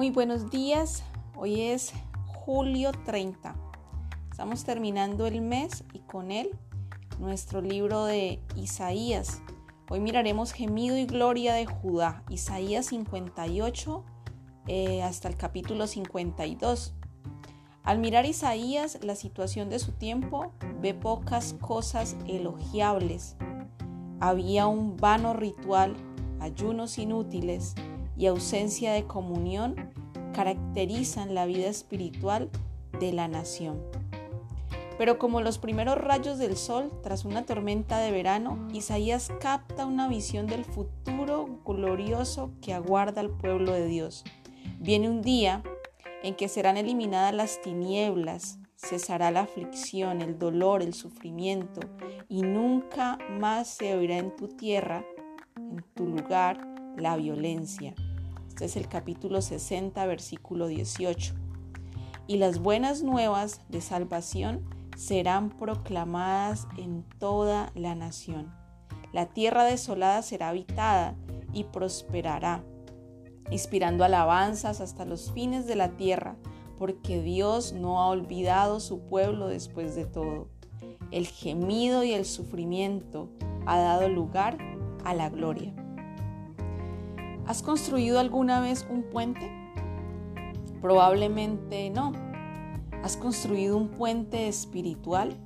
Muy buenos días, hoy es julio 30. Estamos terminando el mes y con él nuestro libro de Isaías. Hoy miraremos Gemido y Gloria de Judá, Isaías 58 eh, hasta el capítulo 52. Al mirar Isaías la situación de su tiempo, ve pocas cosas elogiables. Había un vano ritual, ayunos inútiles y ausencia de comunión caracterizan la vida espiritual de la nación. Pero como los primeros rayos del sol tras una tormenta de verano, Isaías capta una visión del futuro glorioso que aguarda al pueblo de Dios. Viene un día en que serán eliminadas las tinieblas, cesará la aflicción, el dolor, el sufrimiento, y nunca más se oirá en tu tierra, en tu lugar, la violencia. Este es el capítulo 60, versículo 18. Y las buenas nuevas de salvación serán proclamadas en toda la nación. La tierra desolada será habitada y prosperará, inspirando alabanzas hasta los fines de la tierra, porque Dios no ha olvidado su pueblo después de todo. El gemido y el sufrimiento ha dado lugar a la gloria. ¿Has construido alguna vez un puente? Probablemente no. ¿Has construido un puente espiritual?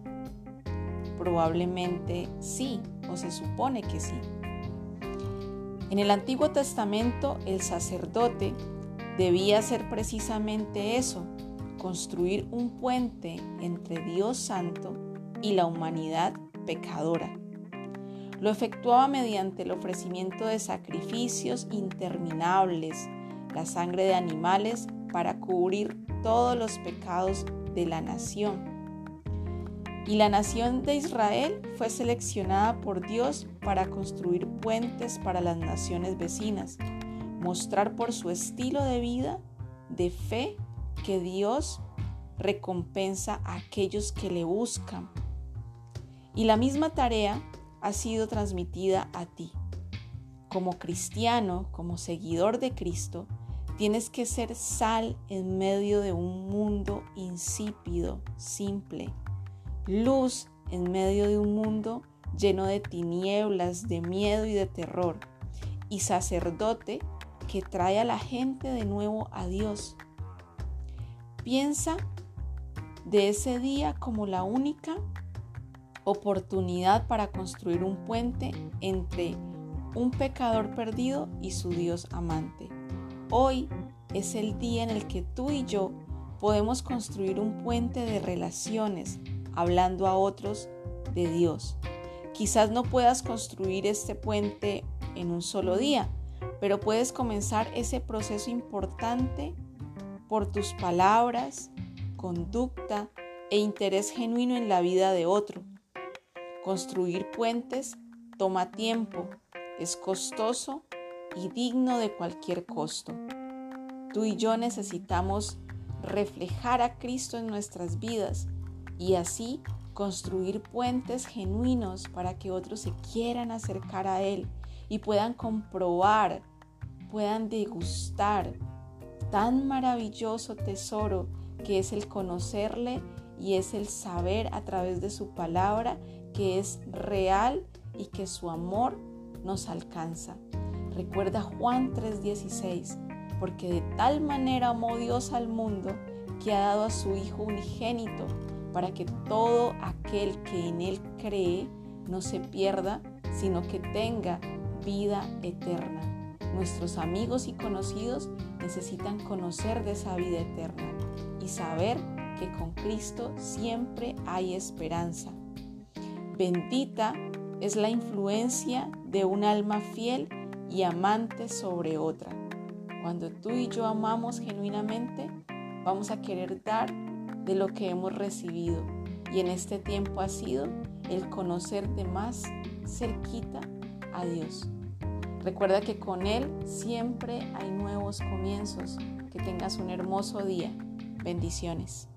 Probablemente sí, o se supone que sí. En el Antiguo Testamento el sacerdote debía hacer precisamente eso, construir un puente entre Dios Santo y la humanidad pecadora. Lo efectuaba mediante el ofrecimiento de sacrificios interminables, la sangre de animales para cubrir todos los pecados de la nación. Y la nación de Israel fue seleccionada por Dios para construir puentes para las naciones vecinas, mostrar por su estilo de vida, de fe, que Dios recompensa a aquellos que le buscan. Y la misma tarea ha sido transmitida a ti. Como cristiano, como seguidor de Cristo, tienes que ser sal en medio de un mundo insípido, simple, luz en medio de un mundo lleno de tinieblas, de miedo y de terror, y sacerdote que trae a la gente de nuevo a Dios. Piensa de ese día como la única oportunidad para construir un puente entre un pecador perdido y su Dios amante. Hoy es el día en el que tú y yo podemos construir un puente de relaciones hablando a otros de Dios. Quizás no puedas construir este puente en un solo día, pero puedes comenzar ese proceso importante por tus palabras, conducta e interés genuino en la vida de otro. Construir puentes toma tiempo, es costoso y digno de cualquier costo. Tú y yo necesitamos reflejar a Cristo en nuestras vidas y así construir puentes genuinos para que otros se quieran acercar a Él y puedan comprobar, puedan degustar tan maravilloso tesoro que es el conocerle y es el saber a través de su palabra que es real y que su amor nos alcanza. Recuerda Juan 3:16, porque de tal manera amó Dios al mundo que ha dado a su Hijo unigénito para que todo aquel que en Él cree no se pierda, sino que tenga vida eterna. Nuestros amigos y conocidos necesitan conocer de esa vida eterna y saber que con Cristo siempre hay esperanza. Bendita es la influencia de un alma fiel y amante sobre otra. Cuando tú y yo amamos genuinamente, vamos a querer dar de lo que hemos recibido. Y en este tiempo ha sido el conocer de más cerquita a Dios. Recuerda que con Él siempre hay nuevos comienzos. Que tengas un hermoso día. Bendiciones.